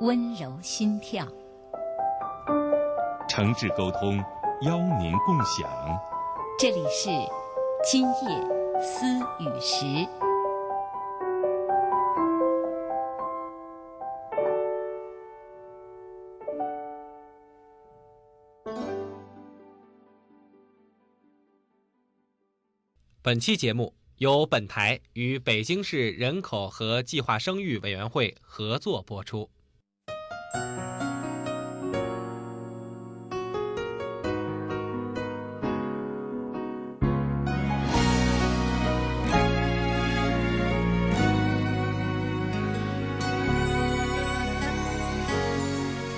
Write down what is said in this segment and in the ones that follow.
温柔心跳。诚挚沟通，邀您共享。这里是今夜思雨时。本期节目由本台与北京市人口和计划生育委员会合作播出。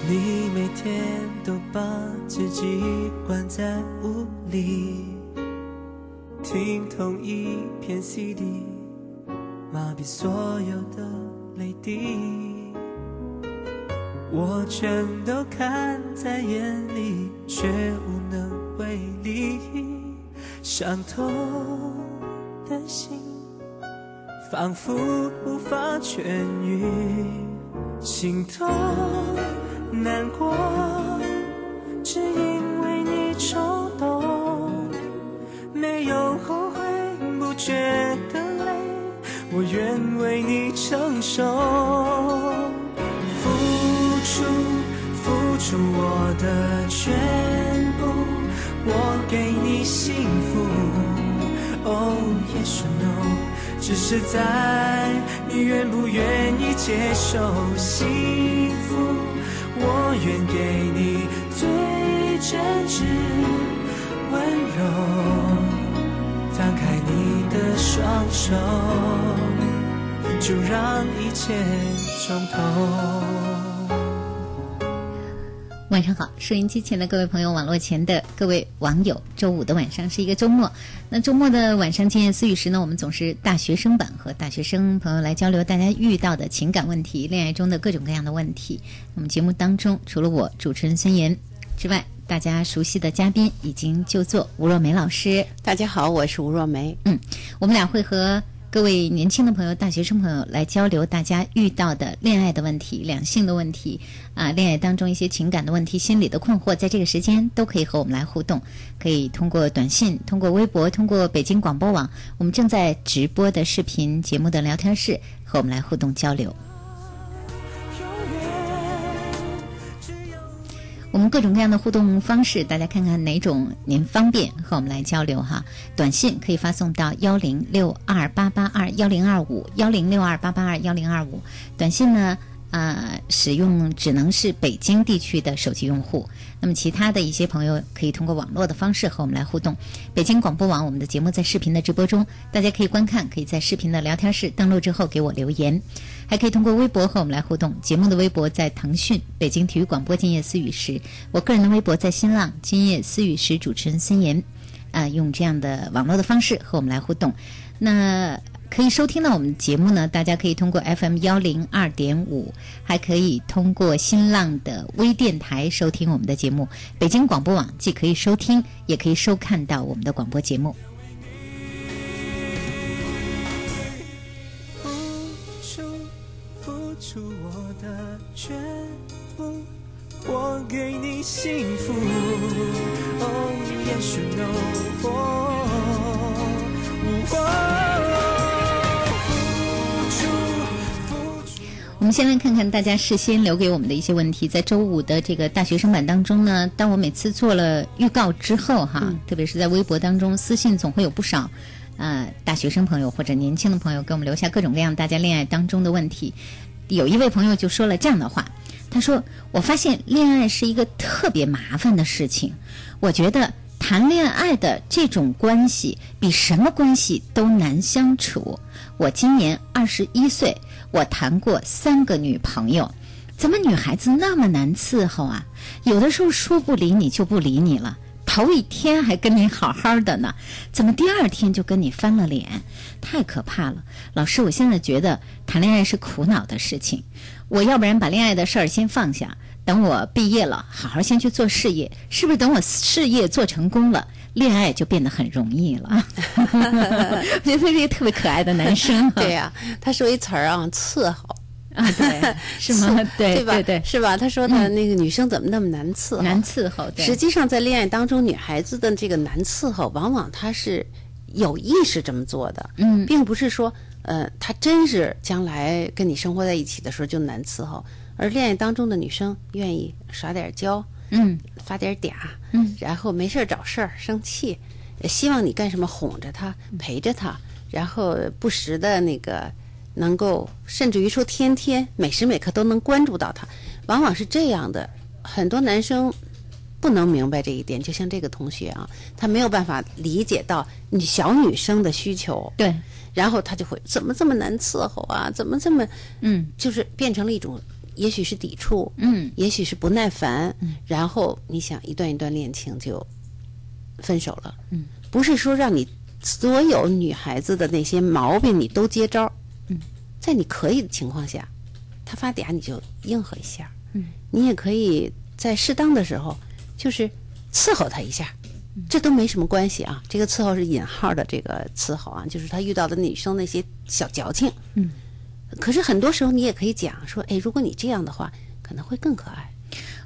你每天都把自己关在屋里，听同一片 CD，麻痹所有的泪滴。我全都看在眼里，却无能为力。伤痛的心，仿佛无法痊愈，心痛。难过，只因为你冲动，没有后悔，不觉得累，我愿为你承受，的全部，我给你幸福。Oh yes or no，只是在你愿不愿意接受幸福。我愿给你最真挚温柔，放开你的双手，就让一切从头。晚上好，收音机前的各位朋友，网络前的各位网友，周五的晚上是一个周末。那周末的晚上，今夜思雨时呢，我们总是大学生版和大学生朋友来交流大家遇到的情感问题、恋爱中的各种各样的问题。我们节目当中，除了我主持人孙岩之外，大家熟悉的嘉宾已经就座，吴若梅老师。大家好，我是吴若梅。嗯，我们俩会和各位年轻的朋友、大学生朋友来交流大家遇到的恋爱的问题、两性的问题啊，恋爱当中一些情感的问题、心理的困惑，在这个时间都可以和我们来互动，可以通过短信、通过微博、通过北京广播网，我们正在直播的视频节目的聊天室和我们来互动交流。我们各种各样的互动方式，大家看看哪种您方便和我们来交流哈。短信可以发送到幺零六二八八二幺零二五幺零六二八八二幺零二五。短信呢，啊、啊、使用只能是北京地区的手机用户。那么其他的一些朋友可以通过网络的方式和我们来互动。北京广播网我们的节目在视频的直播中，大家可以观看，可以在视频的聊天室登录之后给我留言，还可以通过微博和我们来互动。节目的微博在腾讯北京体育广播今夜思雨时，我个人的微博在新浪今夜思雨时主持人孙岩。啊、用这样的网络的方式和我们来互动。那可以收听到我们节目呢，大家可以通过 FM 幺零二点五，还可以通过新浪的微电台收听我们的节目。北京广播网既可以收听，也可以收看到我们的广播节目。出我的全部，我给你幸福。我们先来看看大家事先留给我们的一些问题。在周五的这个大学生版当中呢，当我每次做了预告之后哈，特别是在微博当中，私信总会有不少呃大学生朋友或者年轻的朋友给我们留下各种各样大家恋爱当中的问题。有一位朋友就说了这样的话，他说：“我发现恋爱是一个特别麻烦的事情，我觉得谈恋爱的这种关系比什么关系都难相处。我今年二十一岁，我谈过三个女朋友，怎么女孩子那么难伺候啊？有的时候说不理你就不理你了。”头一天还跟你好好的呢，怎么第二天就跟你翻了脸？太可怕了！老师，我现在觉得谈恋爱是苦恼的事情，我要不然把恋爱的事儿先放下，等我毕业了，好好先去做事业，是不是？等我事业做成功了，恋爱就变得很容易了。我觉得他是一个特别可爱的男生、啊。对呀、他说一词儿啊，伺候。啊，对，是吗？对对吧？对对，是吧？他说的那个女生怎么那么难伺候？难伺候。对，实际上在恋爱当中，女孩子的这个难伺候，往往她是有意识这么做的，嗯，并不是说，呃，她真是将来跟你生活在一起的时候就难伺候。而恋爱当中的女生愿意耍点娇，嗯，发点嗲，嗯，然后没事儿找事儿，生气，呃希望你干什么哄着她，陪着她，然后不时的那个。能够甚至于说天天每时每刻都能关注到他，往往是这样的。很多男生不能明白这一点，就像这个同学啊，他没有办法理解到你小女生的需求，对，然后他就会怎么这么难伺候啊，怎么这么嗯，就是变成了一种，也许是抵触，嗯，也许是不耐烦，嗯。然后你想一段一段恋情就分手了，嗯，不是说让你所有女孩子的那些毛病你都接招。在你可以的情况下，他发嗲你就应和一下，嗯，你也可以在适当的时候，就是伺候他一下，这都没什么关系啊。这个伺候是引号的这个伺候啊，就是他遇到的女生那些小矫情，嗯。可是很多时候你也可以讲说，哎，如果你这样的话，可能会更可爱。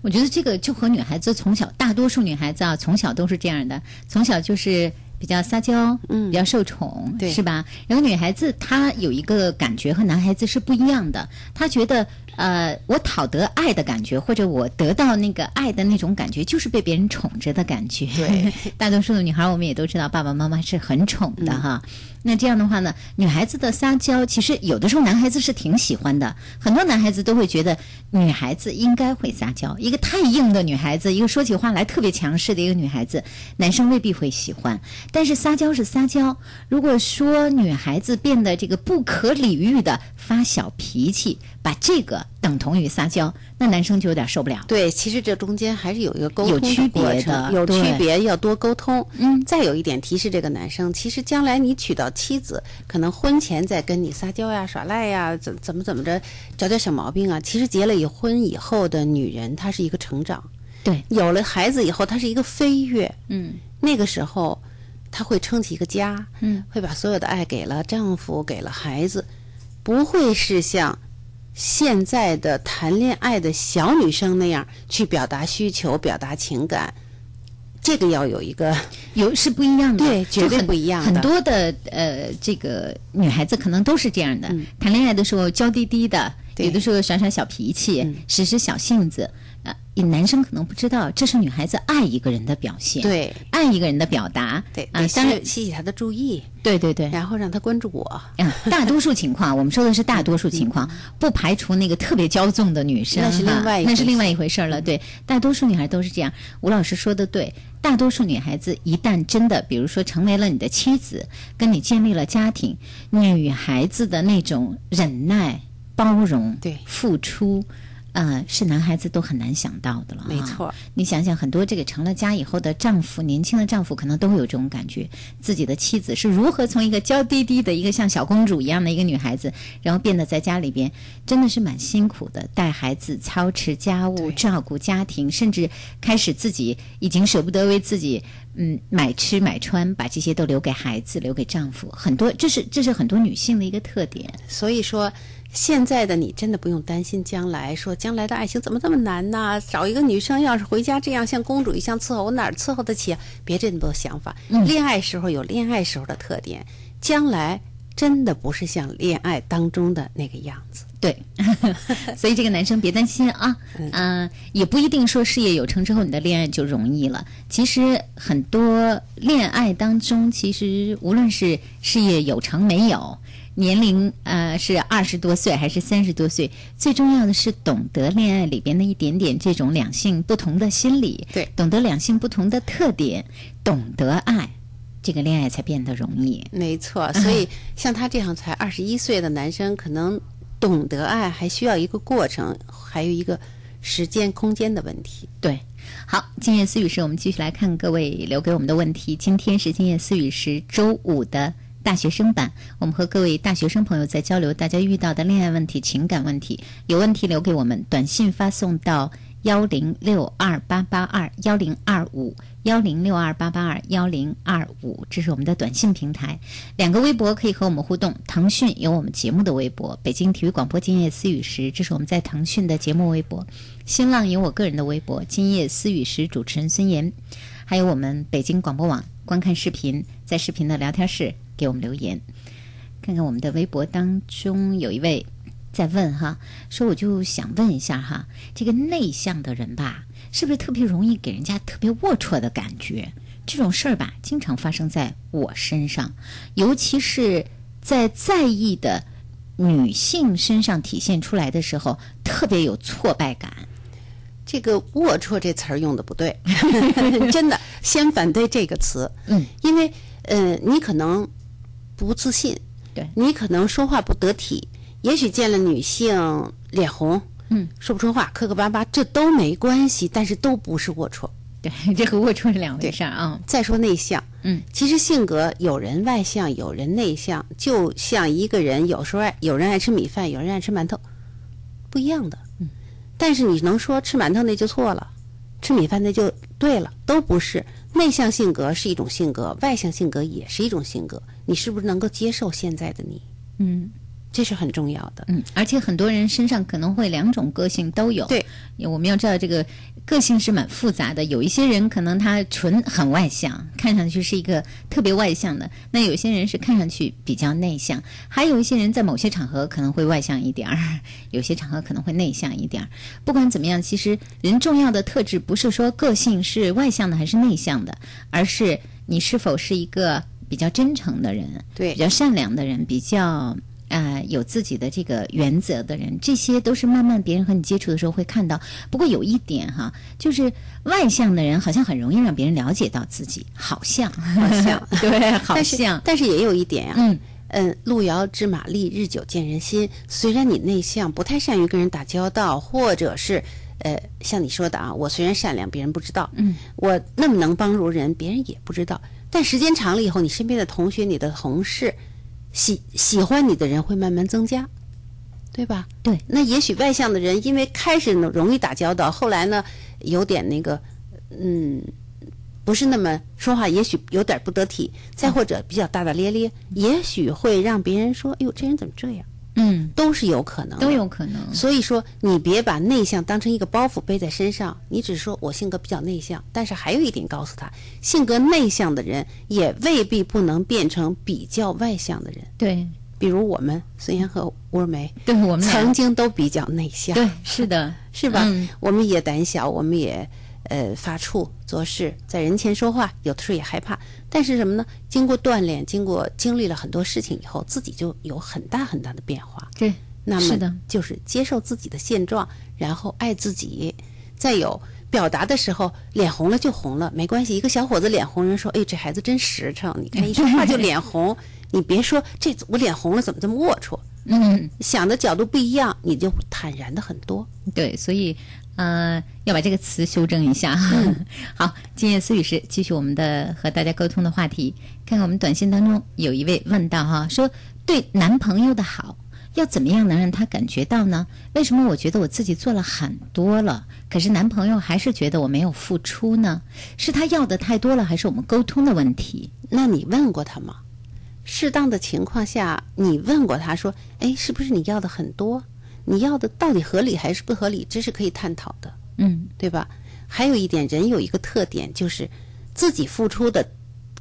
我觉得这个就和女孩子从小，大多数女孩子啊，从小都是这样的，从小就是。比较撒娇，嗯，比较受宠，对，是吧？然后女孩子她有一个感觉和男孩子是不一样的，她觉得呃，我讨得爱的感觉，或者我得到那个爱的那种感觉，就是被别人宠着的感觉。对，大多数的女孩我们也都知道，爸爸妈妈是很宠的哈。嗯、那这样的话呢，女孩子的撒娇，其实有的时候男孩子是挺喜欢的，很多男孩子都会觉得女孩子应该会撒娇。一个太硬的女孩子，一个说起话来特别强势的一个女孩子，男生未必会喜欢。但是撒娇是撒娇，如果说女孩子变得这个不可理喻的发小脾气，把这个等同于撒娇，那男生就有点受不了。对，其实这中间还是有一个沟通有区别的，有区别，要多沟通。嗯，再有一点提示这个男生，其实将来你娶到妻子，可能婚前在跟你撒娇呀、耍赖呀，怎怎么怎么着，找点小毛病啊。其实结了以婚以后的女人，她是一个成长。对，有了孩子以后，她是一个飞跃。嗯，那个时候。她会撑起一个家，嗯，会把所有的爱给了丈夫，给了孩子，不会是像现在的谈恋爱的小女生那样去表达需求、表达情感。这个要有一个 有是不一样的，对，绝对不一样很多的呃，这个女孩子可能都是这样的，嗯、谈恋爱的时候娇滴滴的，有的时候耍耍小脾气，嗯、使使小性子。呃，男生可能不知道，这是女孩子爱一个人的表现，，对爱一个人的表达，对，啊、得当然吸，吸起他的注意，对对对，然后让他关注我。啊，大多数情况，我们说的是大多数情况，不排除那个特别骄纵的女生，那是另外那是另外一回事儿了。对，大多数女孩都是这样。吴老师说的对，大多数女孩子一旦真的，比如说成为了你的妻子，跟你建立了家庭，女孩子的那种忍耐、包容、对付出。呃，是男孩子都很难想到的了。没错，你想想，很多这个成了家以后的丈夫，年轻的丈夫可能都会有这种感觉，自己的妻子是如何从一个娇滴滴的一个像小公主一样的一个女孩子，然后变得在家里边真的是蛮辛苦的，带孩子、操持家务、照顾家庭，甚至开始自己已经舍不得为自己嗯买吃买穿，把这些都留给孩子、留给丈夫。很多，这是这是很多女性的一个特点。所以说，现在的你真的不用担心将来，说将来的爱情怎么这么难呢？找一个女生要是回家这样像公主一样伺候，我哪儿伺候得起啊？别这么多想法。恋爱时候有恋爱时候的特点，将来真的不是像恋爱当中的那个样子。对，所以这个男生别担心啊，嗯、也不一定说事业有成之后你的恋爱就容易了。其实很多恋爱当中，其实无论是事业有成没有，年龄呃是二十多岁还是三十多岁，最重要的是懂得恋爱里边的一点点这种两性不同的心理，对懂得两性不同的特点，懂得爱，这个恋爱才变得容易。没错，所以像他这样才二十一岁的男生，可能懂得爱还需要一个过程，还有一个时间空间的问题。对，好，今夜思雨时，我们继续来看各位留给我们的问题。今天是今夜思雨时周五的大学生版，我们和各位大学生朋友在交流大家遇到的恋爱问题、情感问题。有问题留给我们，短信发送到幺零六二八八二幺零二五幺零六二八八二幺零二五，这是我们的短信平台。两个微博可以和我们互动，腾讯有我们节目的微博，北京体育广播今夜思语时，这是我们在腾讯的节目微博。新浪有我个人的微博“今夜思语时”主持人孙岩，还有我们北京广播网观看视频，在视频的聊天室给我们留言。看看我们的微博当中有一位在问哈，说我就想问一下哈，这个内向的人吧，是不是特别容易给人家特别龌龊的感觉？这种事儿吧，经常发生在我身上，尤其是在在意的女性身上体现出来的时候，特别有挫败感。这个“龌龊”这词儿用的不对，真的，先反对这个词。嗯，因为呃，你可能不自信，对你可能说话不得体，也许见了女性脸红，嗯，说不出话，磕磕巴巴，这都没关系，但是都不是龌龊。对，这和龌龊是两回事儿啊。再说内向，嗯，其实性格有人外向，有人内向，就像一个人有时候爱有人爱吃米饭，有人爱吃馒头，不一样的。嗯，但是你能说吃馒头那就错了，吃米饭那就对了，都不是。内向性格是一种性格，外向性格也是一种性格。你是不是能够接受现在的你？嗯这是很重要的。嗯，而且很多人身上可能会两种个性都有。对，我们要知道这个个性是蛮复杂的。有一些人可能他纯很外向，看上去是一个特别外向的；那有些人是看上去比较内向，还有一些人在某 些场合可能会外向一点儿，有些场合可能会内向一点儿。不管怎么样，其实人重要的特质不是说个性是外向的还是内向的，而是你是否是一个比较真诚的人，对比较善良的人，比较。啊、有自己的这个原则的人，这些都是慢慢别人和你接触的时候会看到。不过有一点哈，就是外向的人好像很容易让别人了解到自己，好像，好像 对，好像，但是也有一点呀、嗯嗯，路遥知马力，日久见人心。虽然你内向，不太善于跟人打交道，或者是呃，像你说的啊，我虽然善良，别人不知道，嗯，我那么能帮助人，别人也不知道。但时间长了以后，你身边的同学、你的同事，喜喜欢你的人会慢慢增加，对吧？对，那也许外向的人，因为开始呢容易打交道，后来呢有点那个，嗯，不是那么说话，也许有点不得体，再或者比较大大咧咧，也许会让别人说：“哎呦，这人怎么这样嗯？”，都是有可能的，都有可能。所以说，你别把内向当成一个包袱背在身上。你只说我性格比较内向，但是还有一点告诉他，性格内向的人也未必不能变成比较外向的人。对，比如我们孙岩和吴若梅，对我们曾经都比较内向，对，是的，是吧？嗯我们也胆小，我们也呃发怵做事，在人前说话，有的时候也害怕。但是什么呢？经过锻炼，经过经历了很多事情以后，自己就有很大很大的变化。对，那是的么就是接受自己的现状，然后爱自己，再有。表达的时候，脸红了就红了，没关系。一个小伙子脸红，人说：“哎，这孩子真实诚。”你看一说话就脸 红，你别说这我脸红了怎么这么龌龊？嗯，想的角度不一样，你就坦然的很多。对，所以呃，要把这个词修正一下。好，今夜思雨是继续我们的和大家沟通的话题。看看我们短信当中有一位问到哈，说对男朋友的好要怎么样能让他感觉到呢？为什么我觉得我自己做了很多了，可是男朋友还是觉得我没有付出呢？是他要的太多了，还是我们沟通的问题？那你问过他吗？适当的情况下，你问过他说：“哎，是不是你要的很多？你要的到底合理还是不合理？这是可以探讨的，嗯对吧？”还有一点，人有一个特点，就是自己付出的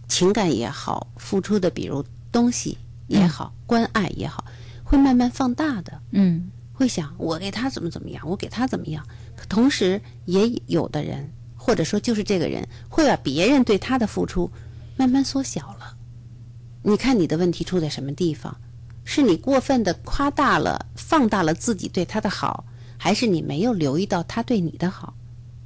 情感也好，付出的比如东西也好，关爱也好，会慢慢放大的。嗯会想我给他怎么怎么样，我给他怎么样。可同时，也有的人，或者说就是这个人，会把别人对他的付出慢慢缩小了。你看你的问题出在什么地方？是你过分的夸大了、放大了自己对他的好，还是你没有留意到他对你的好？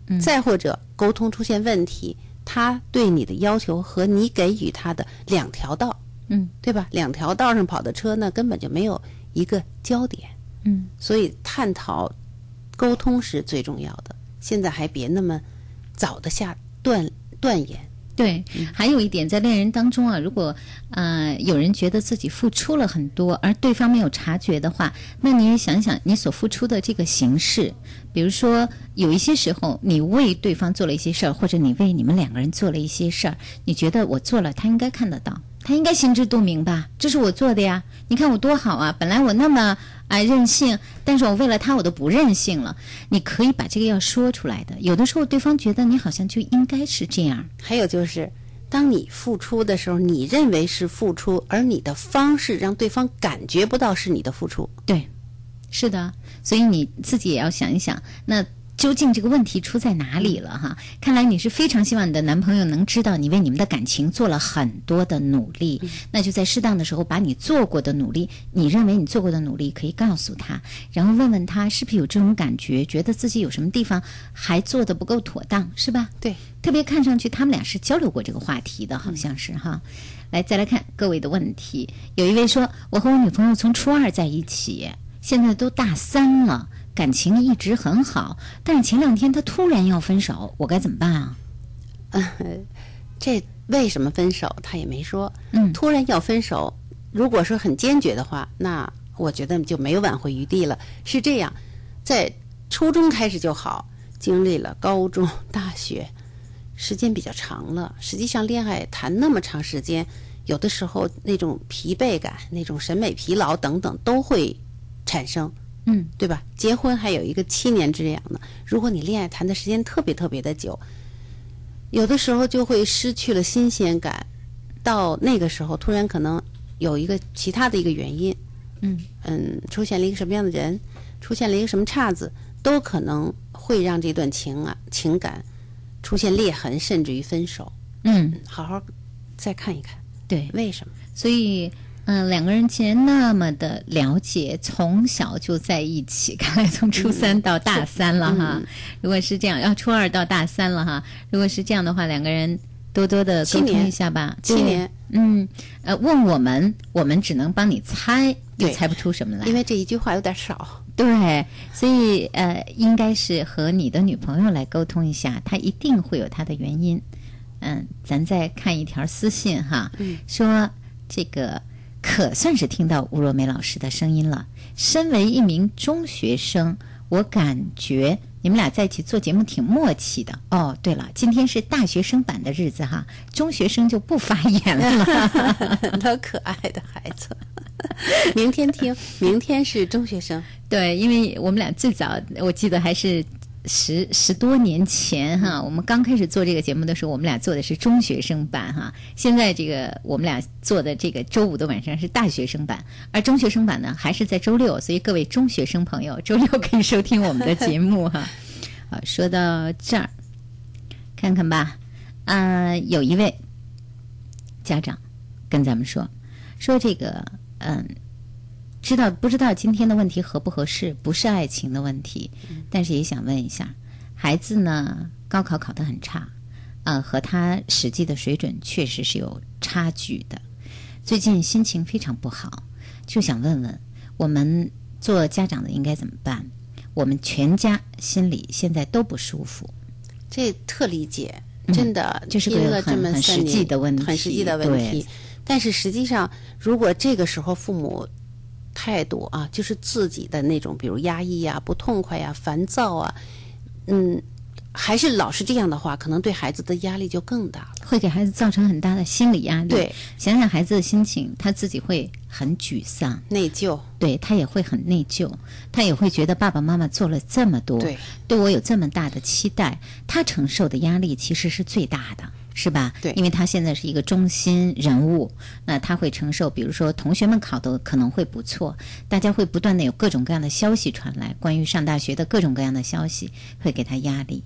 嗯再或者沟通出现问题，他对你的要求和你给予他的两条道，嗯对吧？两条道上跑的车呢，根本就没有一个焦点。嗯，所以探讨、沟通是最重要的。现在还别那么早的下断断言。对，还有一点，在恋人当中啊，如果呃有人觉得自己付出了很多，而对方没有察觉的话，那你也想想你所付出的这个形式。比如说，有一些时候你为对方做了一些事儿，或者你为你们两个人做了一些事儿，你觉得我做了，他应该看得到，他应该心知肚明吧？这是我做的呀，你看我多好啊！本来我那么啊、任性，但是我为了他，我都不任性了。你可以把这个要说出来的。有的时候，对方觉得你好像就应该是这样。还有就是，当你付出的时候，你认为是付出，而你的方式让对方感觉不到是你的付出。对，是的，所以你自己也要想一想，那究竟这个问题出在哪里了哈？看来你是非常希望你的男朋友能知道你为你们的感情做了很多的努力，那就在适当的时候把你做过的努力，你认为你做过的努力可以告诉他，然后问问他是不是有这种感觉，觉得自己有什么地方还做的不够妥当，是吧？对，特别看上去他们俩是交流过这个话题的，好像是哈。来，再来看各位的问题。有一位说，我和我女朋友从初二在一起，现在都大三了，感情一直很好，但是前两天他突然要分手，我该怎么办啊？嗯这为什么分手他也没说。嗯突然要分手，如果说很坚决的话，那我觉得就没有挽回余地了。是这样，在初中开始就好，经历了高中、大学，时间比较长了。实际上，恋爱谈那么长时间，有的时候那种疲惫感、那种审美疲劳等等都会产生。嗯，对吧？结婚还有一个七年之痒呢。如果你恋爱谈的时间特别特别的久，有的时候就会失去了新鲜感。到那个时候，突然可能有一个其他的一个原因，嗯嗯，出现了一个什么样的人，出现了一个什么岔子，都可能会让这段情啊情感出现裂痕，甚至于分手。嗯，好好再看一看，对，为什么？所以。嗯，两个人既然那么的了解，从小就在一起，看来从初三到大三了哈。嗯如果是这样，要初二到大三了哈。如果是这样的话，两个人多多的沟通一下吧。七年，嗯，呃，问我们，我们只能帮你猜，猜不出什么来。因为这一句话有点少。对，所以呃，应该是和你的女朋友来沟通一下，她一定会有她的原因。嗯，咱再看一条私信哈，嗯说这个可算是听到吴若梅老师的声音了。身为一名中学生，我感觉你们俩在一起做节目挺默契的。哦，对了，今天是大学生版的日子哈，中学生就不发言了。多可爱的孩子！明天听，明天是中学生。对，因为我们俩最早我记得还是十十多年前哈，我们刚开始做这个节目的时候，我们俩做的是中学生版哈。现在这个我们俩做的这个周五的晚上是大学生版，而中学生版呢还是在周六，所以各位中学生朋友，周六可以收听我们的节目哈。好，说到这儿，看看吧，啊，有一位家长跟咱们说，说这个嗯。知道不知道今天的问题合不合适？不是爱情的问题，但是也想问一下，孩子呢？高考考得很差，呃，和他实际的水准确实是有差距的。最近心情非常不好，就想问问我们做家长的应该怎么办？我们全家心里现在都不舒服。这特理解，真的，就是个很很实际的问题，很实际的问题。但是实际上，如果这个时候父母，态度啊，就是自己的那种，比如压抑呀、不痛快呀、烦躁啊，嗯，还是老是这样的话，可能对孩子的压力就更大了，会给孩子造成很大的心理压力。对，想想孩子的心情，他自己会很沮丧、内疚，对他也会很内疚，他也会觉得爸爸妈妈做了这么多，对，对我有这么大的期待，他承受的压力其实是最大的。是吧？对，因为他现在是一个中心人物，那他会承受，比如说同学们考的可能会不错，大家会不断的有各种各样的消息传来，关于上大学的各种各样的消息，会给他压力。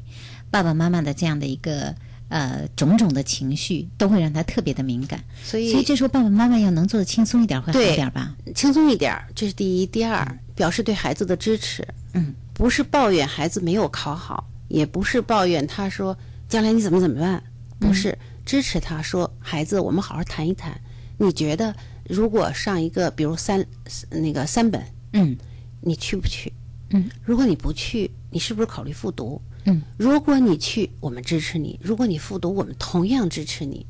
爸爸妈妈的这样的一个呃种种的情绪，都会让他特别的敏感。所以，所以这时候爸爸妈妈要能做的轻松一点，会好一点吧？轻松一点，这是第一。第二，表示对孩子的支持。嗯，不是抱怨孩子没有考好，也不是抱怨他说将来你怎么怎么办。不是支持他说孩子，我们好好谈一谈。你觉得如果上一个，比如三那个三本，嗯，你去不去？嗯，如果你不去，你是不是考虑复读？嗯，如果你去，我们支持你；如果你复读，我们同样支持你。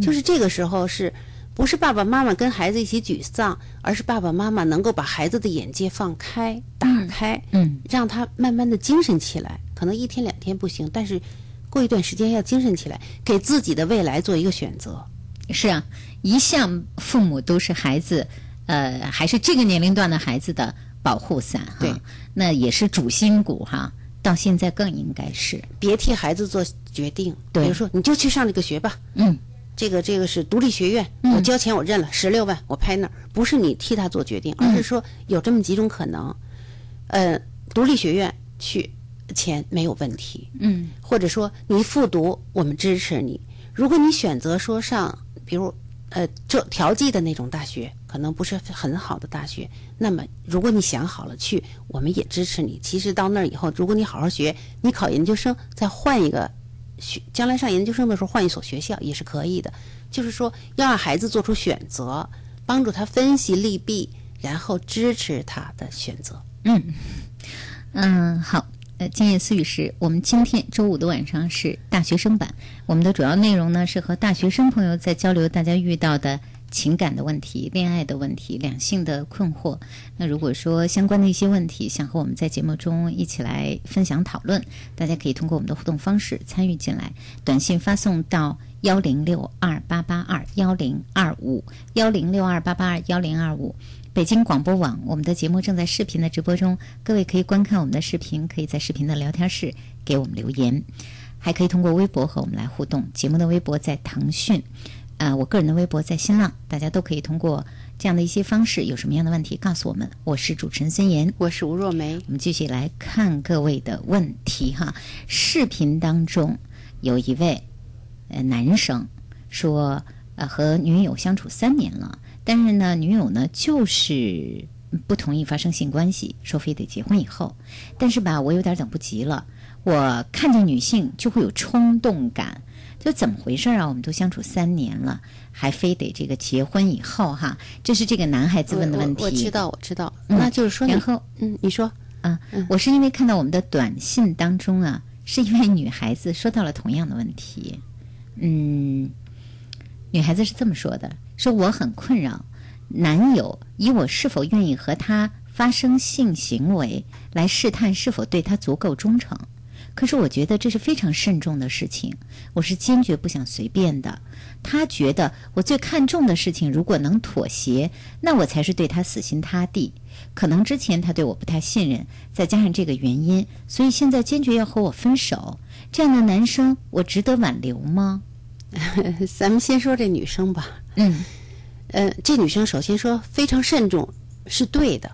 就是这个时候，是不是爸爸妈妈跟孩子一起沮丧，而是爸爸妈妈能够把孩子的眼界放开、打开，嗯，让他慢慢的精神起来。可能一天两天不行，但是。过一段时间要精神起来，给自己的未来做一个选择。是啊，一向父母都是孩子，呃，还是这个年龄段的孩子的保护伞哈。对，那也是主心骨哈。到现在更应该是别替孩子做决定。对，比如说，你就去上这个学吧。嗯，这个这个是独立学院，我交钱我认了，十六万我拍那儿，不是你替他做决定，而是说有这么几种可能。呃，独立学院去。钱没有问题，嗯，或者说你复读，我们支持你。如果你选择说上，比如呃这调剂的那种大学，可能不是很好的大学，那么如果你想好了去，我们也支持你。其实到那儿以后，如果你好好学，你考研究生再换一个学，将来上研究生的时候换一所学校也是可以的。就是说要让孩子做出选择，帮助他分析利弊，然后支持他的选择。嗯嗯，好。呃，今夜思语是我们今天周五的晚上是大学生版。我们的主要内容呢是和大学生朋友在交流大家遇到的情感的问题、恋爱的问题、两性的困惑。那如果说相关的一些问题想和我们在节目中一起来分享讨论，大家可以通过我们的互动方式参与进来，短信发送到幺零六二八八二幺零二五幺零六二八八二幺零二五。北京广播网，我们的节目正在视频的直播中，各位可以观看我们的视频，可以在视频的聊天室给我们留言，还可以通过微博和我们来互动。节目的微博在腾讯，啊，我个人的微博在新浪，大家都可以通过这样的一些方式，有什么样的问题告诉我们。我是主持人孙岩，我是吴若梅，我们继续来看各位的问题哈。视频当中有一位呃男生说，呃，和女友相处三年了。但是呢，女友呢就是不同意发生性关系，说非得结婚以后。但是吧，我有点等不及了。我看见女性就会有冲动感，就怎么回事啊？我们都相处三年了，还非得这个结婚以后哈？这是这个男孩子问的问题。我知道，我知道。那就是说，然后嗯，你说啊，我是因为看到我们的短信当中啊，是一位女孩子说到了同样的问题。嗯，女孩子是这么说的。说我很困扰，男友以我是否愿意和他发生性行为来试探是否对他足够忠诚。可是我觉得这是非常慎重的事情，我是坚决不想随便的。他觉得我最看重的事情，如果能妥协，那我才是对他死心塌地。可能之前他对我不太信任，再加上这个原因，所以现在坚决要和我分手。这样的男生，我值得挽留吗？咱们先说这女生吧。嗯，呃，这女生首先说非常慎重是对的，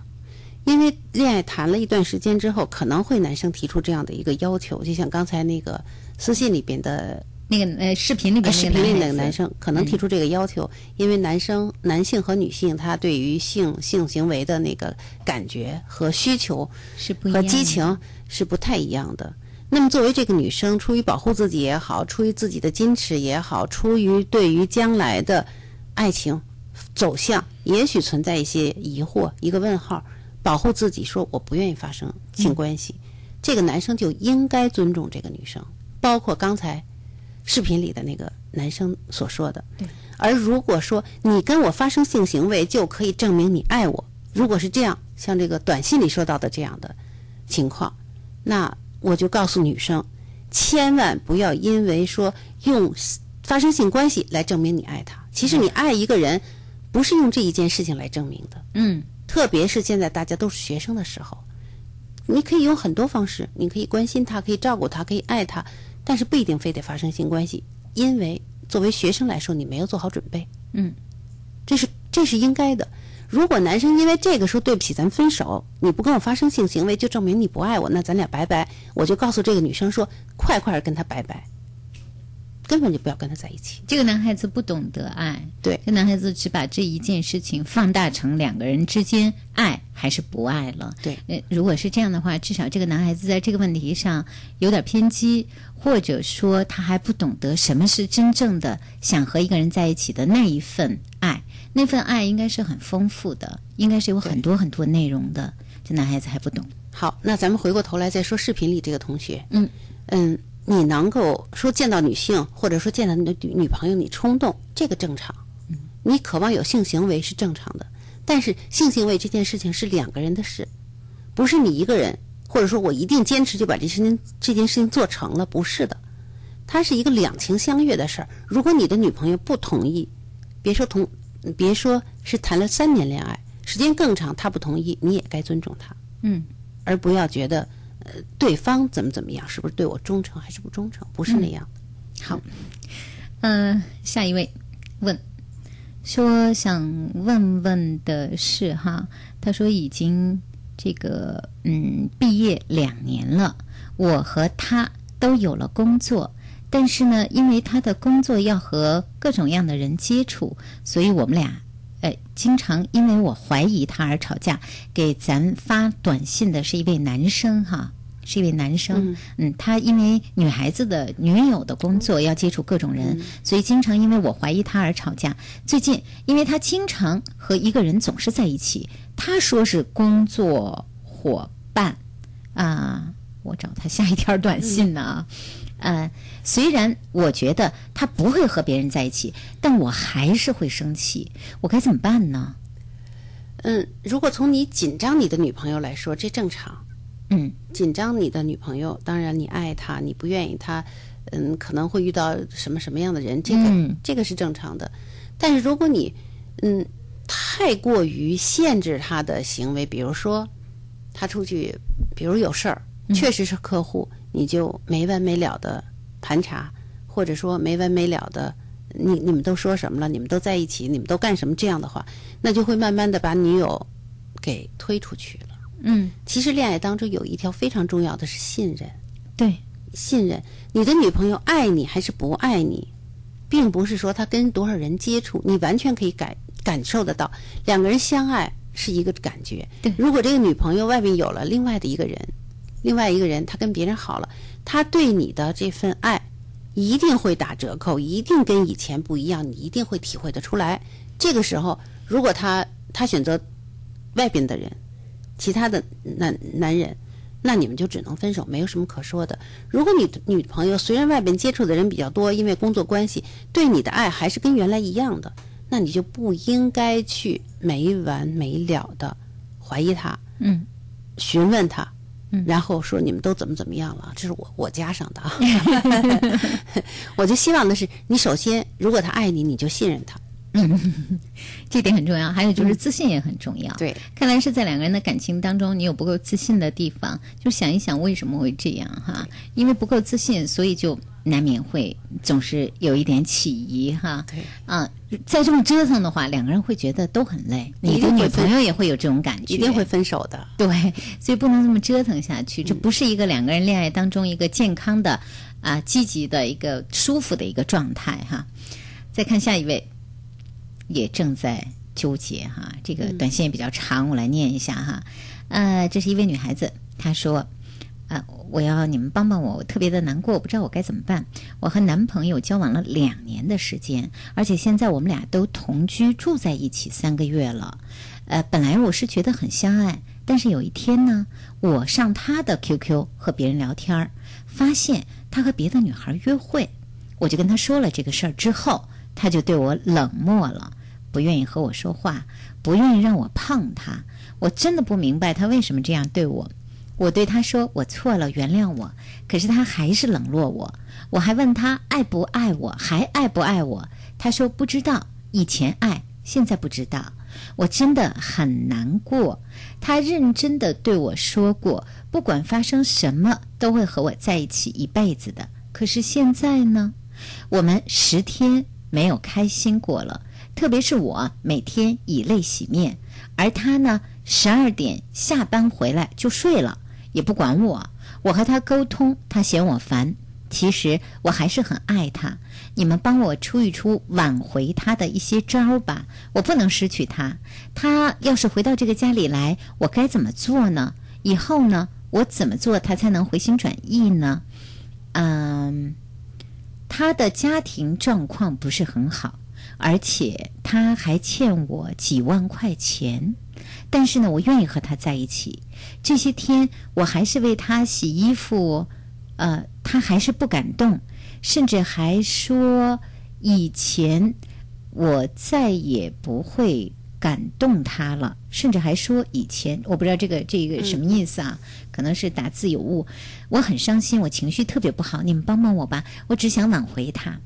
因为恋爱谈了一段时间之后，可能会男生提出这样的一个要求，就像刚才那个私信里边的那个呃，视频里边呃视频里那个男生可能提出这个要求，因为男生男性和女性他对于性性行为的那个感觉和需求和是不一样的。激情是不太一样的。那么，作为这个女生，出于保护自己也好，出于自己的矜持也好，出于对于将来的爱情走向，也许存在一些疑惑，一个问号，保护自己说我不愿意发生性关系，这个男生就应该尊重这个女生，包括刚才视频里的那个男生所说的。对。而如果说你跟我发生性行为就可以证明你爱我，如果是这样，像这个短信里说到的这样的情况，那我就告诉女生，千万不要因为说用发生性关系来证明你爱他。其实你爱一个人，不是用这一件事情来证明的。嗯，特别是现在大家都是学生的时候，你可以用很多方式，你可以关心他，可以照顾他，可以爱他，但是不一定非得发生性关系，因为作为学生来说，你没有做好准备。嗯，这是这是应该的。如果男生因为这个说对不起，咱分手，你不跟我发生性行为，就证明你不爱我，那咱俩拜拜。我就告诉这个女生说，快快跟他拜拜，根本就不要跟他在一起。这个男孩子不懂得爱，对，这男孩子只把这一件事情放大成两个人之间爱还是不爱了。对，呃，如果是这样的话，至少这个男孩子在这个问题上有点偏激，或者说他还不懂得什么是真正的想和一个人在一起的那一份爱。那份爱应该是很丰富的，应该是有很多很多内容的。这男孩子还不懂。好，那咱们回过头来再说视频里这个同学。嗯嗯，你能够说见到女性，或者说见到你的女女朋友你冲动，这个正常。嗯，你渴望有性行为是正常的，但是性行为这件事情是两个人的事，不是你一个人，或者说我一定坚持就把这事情这件事情做成了，不是的。它是一个两情相悦的事儿。如果你的女朋友不同意，别说同。别说是谈了三年恋爱，时间更长，他不同意，你也该尊重他，嗯，而不要觉得呃对方怎么怎么样，是不是对我忠诚还是不忠诚？不是那样的。好，嗯、下一位问说想问问的是哈，他说已经这个嗯毕业两年了，我和他都有了工作。但是呢，因为他的工作要和各种样的人接触，所以我们俩，呃，经常因为我怀疑他而吵架。给咱发短信的是一位男生哈，是一位男生。嗯嗯，他因为女孩子的女友的工作要接触各种人，所以经常因为我怀疑他而吵架。最近，因为他经常和一个人总是在一起，他说是工作伙伴啊，我找他下一条短信呢啊。呃，虽然我觉得他不会和别人在一起，但我还是会生气。我该怎么办呢？嗯，如果从你紧张你的女朋友来说，这正常。嗯，紧张你的女朋友，当然你爱她，你不愿意她，嗯，可能会遇到什么什么样的人，这个、嗯这个是正常的。但是如果你嗯太过于限制她的行为，比如说她出去，比如有事儿，确实是客户，你就没完没了的盘查，或者说没完没了的，你你们都说什么了？你们都在一起，你们都干什么？这样的话，那就会慢慢的把女友给推出去了。嗯，其实恋爱当中有一条非常重要的是信任，对，信任你的女朋友爱你还是不爱你，并不是说她跟多少人接触，你完全可以感感受得到，两个人相爱是一个感觉。对如果这个女朋友外面有了另外的一个人，另外一个人他跟别人好了，他对你的这份爱一定会打折扣，一定跟以前不一样，你一定会体会得出来。这个时候，如果他他选择外边的人，其他的男男人，那你们就只能分手，没有什么可说的。如果你的女朋友虽然外边接触的人比较多，因为工作关系，对你的爱还是跟原来一样的，那你就不应该去没完没了的怀疑他，嗯询问她，然后说你们都怎么怎么样了，这是我我加上的啊。我就希望的是，你首先如果他爱你，你就信任他。嗯，这点很重要。还有就是自信也很重要。对，看来是在两个人的感情当中，你有不够自信的地方，就想一想为什么会这样哈？因为不够自信，所以就难免会总是有一点起疑哈。对啊，再这么折腾的话，两个人会觉得都很累。你的女朋友也会有这种感觉，一定会分手的。对，所以不能这么折腾下去，这不是一个两个人恋爱当中一个健康的啊、积极的一个舒服的一个状态哈。再看下一位，也正在纠结哈，这个短信也比较长，我来念一下哈。呃，这是一位女孩子，她说。啊、我要你们帮帮我，我特别的难过，我不知道我该怎么办。我和男朋友交往了两年的时间，而且现在我们俩都同居住在一起三个月了。呃，本来我是觉得很相爱，但是有一天呢，我上他的 QQ 和别人聊天儿，发现他和别的女孩约会，我就跟他说了这个事儿之后，他就对我冷漠了，不愿意和我说话，不愿意让我碰他。我真的不明白他为什么这样对我。我对他说我错了，原谅我。可是他还是冷落我。我还问他爱不爱我，还爱不爱我？他说不知道，以前爱，现在不知道。我真的很难过。他认真的对我说过，不管发生什么，都会和我在一起一辈子的。可是现在呢？我们十天没有开心过了，特别是我每天以泪洗面，而他呢，十二点下班回来就睡了，也不管我。我和他沟通，他嫌我烦。其实我还是很爱他，你们帮我出一出挽回他的一些招吧。我不能失去他，他要是回到这个家里来，我该怎么做呢？以后呢，我怎么做他才能回心转意呢？嗯，他的家庭状况不是很好，而且他还欠我几万块钱。但是呢，我愿意和他在一起。这些天我还是为他洗衣服，呃，他还是不感动，甚至还说以前我再也不会感动他了，甚至还说以前我不知道这个这个什么意思啊，可能是打字有误。我很伤心，我情绪特别不好，你们帮帮我吧，我只想挽回他。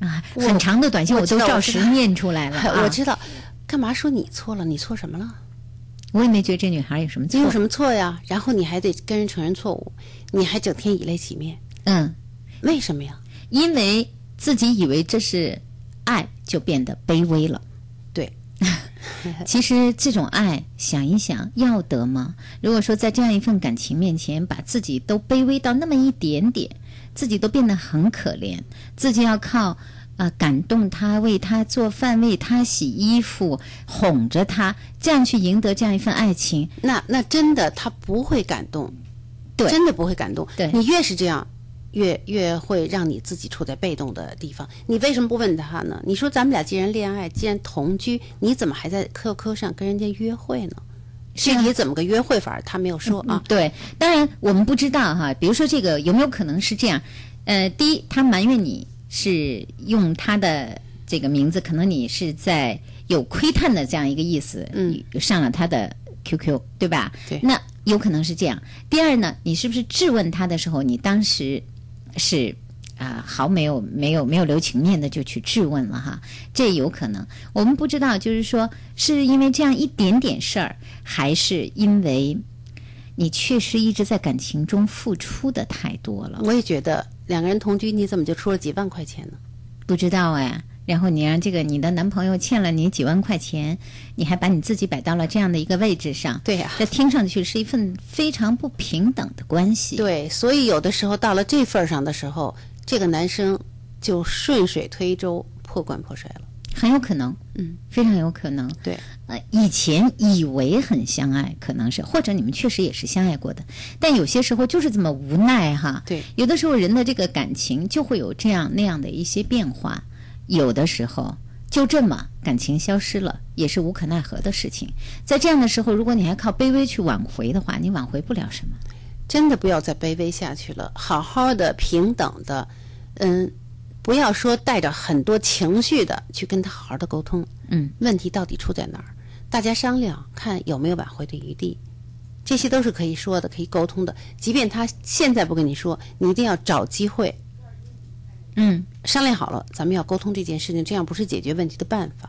啊，很长的短信我我都照实念出来了、啊。我知道，干嘛说你错了？你错什么了？我也没觉得这女孩有什么错。你有什么错呀？然后你还得跟人承认错误，你还整天以泪洗面，嗯，为什么呀？因为自己以为这是爱，就变得卑微了。对，其实这种爱，想一想，要得吗？如果说在这样一份感情面前，把自己都卑微到那么一点点，自己都变得很可怜，自己要靠。啊、感动他，为他做饭，为他洗衣服，哄着他，这样去赢得这样一份爱情，那那真的他不会感动，对真的不会感动。对你越是这样，越越会让你自己处在被动的地方。你为什么不问他呢？你说咱们俩既然恋爱，既然同居，你怎么还在 QQ 上跟人家约会呢？具体怎么个约会法，他没有说啊。对，当然我们不知道哈。比如说这个有没有可能是这样？呃，第一，他埋怨你是用他的这个名字，可能你是在有窥探的这样一个意思，嗯，上了他的 QQ，对吧？对那有可能是这样。第二呢，你是不是质问他的时候，你当时是啊、毫没有没有没有留情面的就去质问了哈？这有可能，我们不知道，就是说是因为这样一点点事儿，还是因为你确实一直在感情中付出的太多了？我也觉得两个人同居，你怎么就出了几万块钱呢？不知道哎。然后你让这个你的男朋友欠了你几万块钱，你还把你自己摆到了这样的一个位置上，对呀、这听上去是一份非常不平等的关系。对，所以有的时候到了这份儿上的时候，这个男生就顺水推舟，破罐破摔了。很有可能，嗯，非常有可能。对，呃，以前以为很相爱，可能是，或者你们确实也是相爱过的，但有些时候就是这么无奈哈。对，有的时候人的这个感情就会有这样那样的一些变化，有的时候就这么感情消失了，也是无可奈何的事情。在这样的时候，如果你还靠卑微去挽回的话，你挽回不了什么。真的不要再卑微下去了，好好的、平等的，嗯，不要说带着很多情绪的去跟他好好的沟通。嗯，问题到底出在哪儿？大家商量看有没有挽回的余地。这些都是可以说的，可以沟通的。即便他现在不跟你说，你一定要找机会嗯商量好了，咱们要沟通这件事情，这样不是解决问题的办法。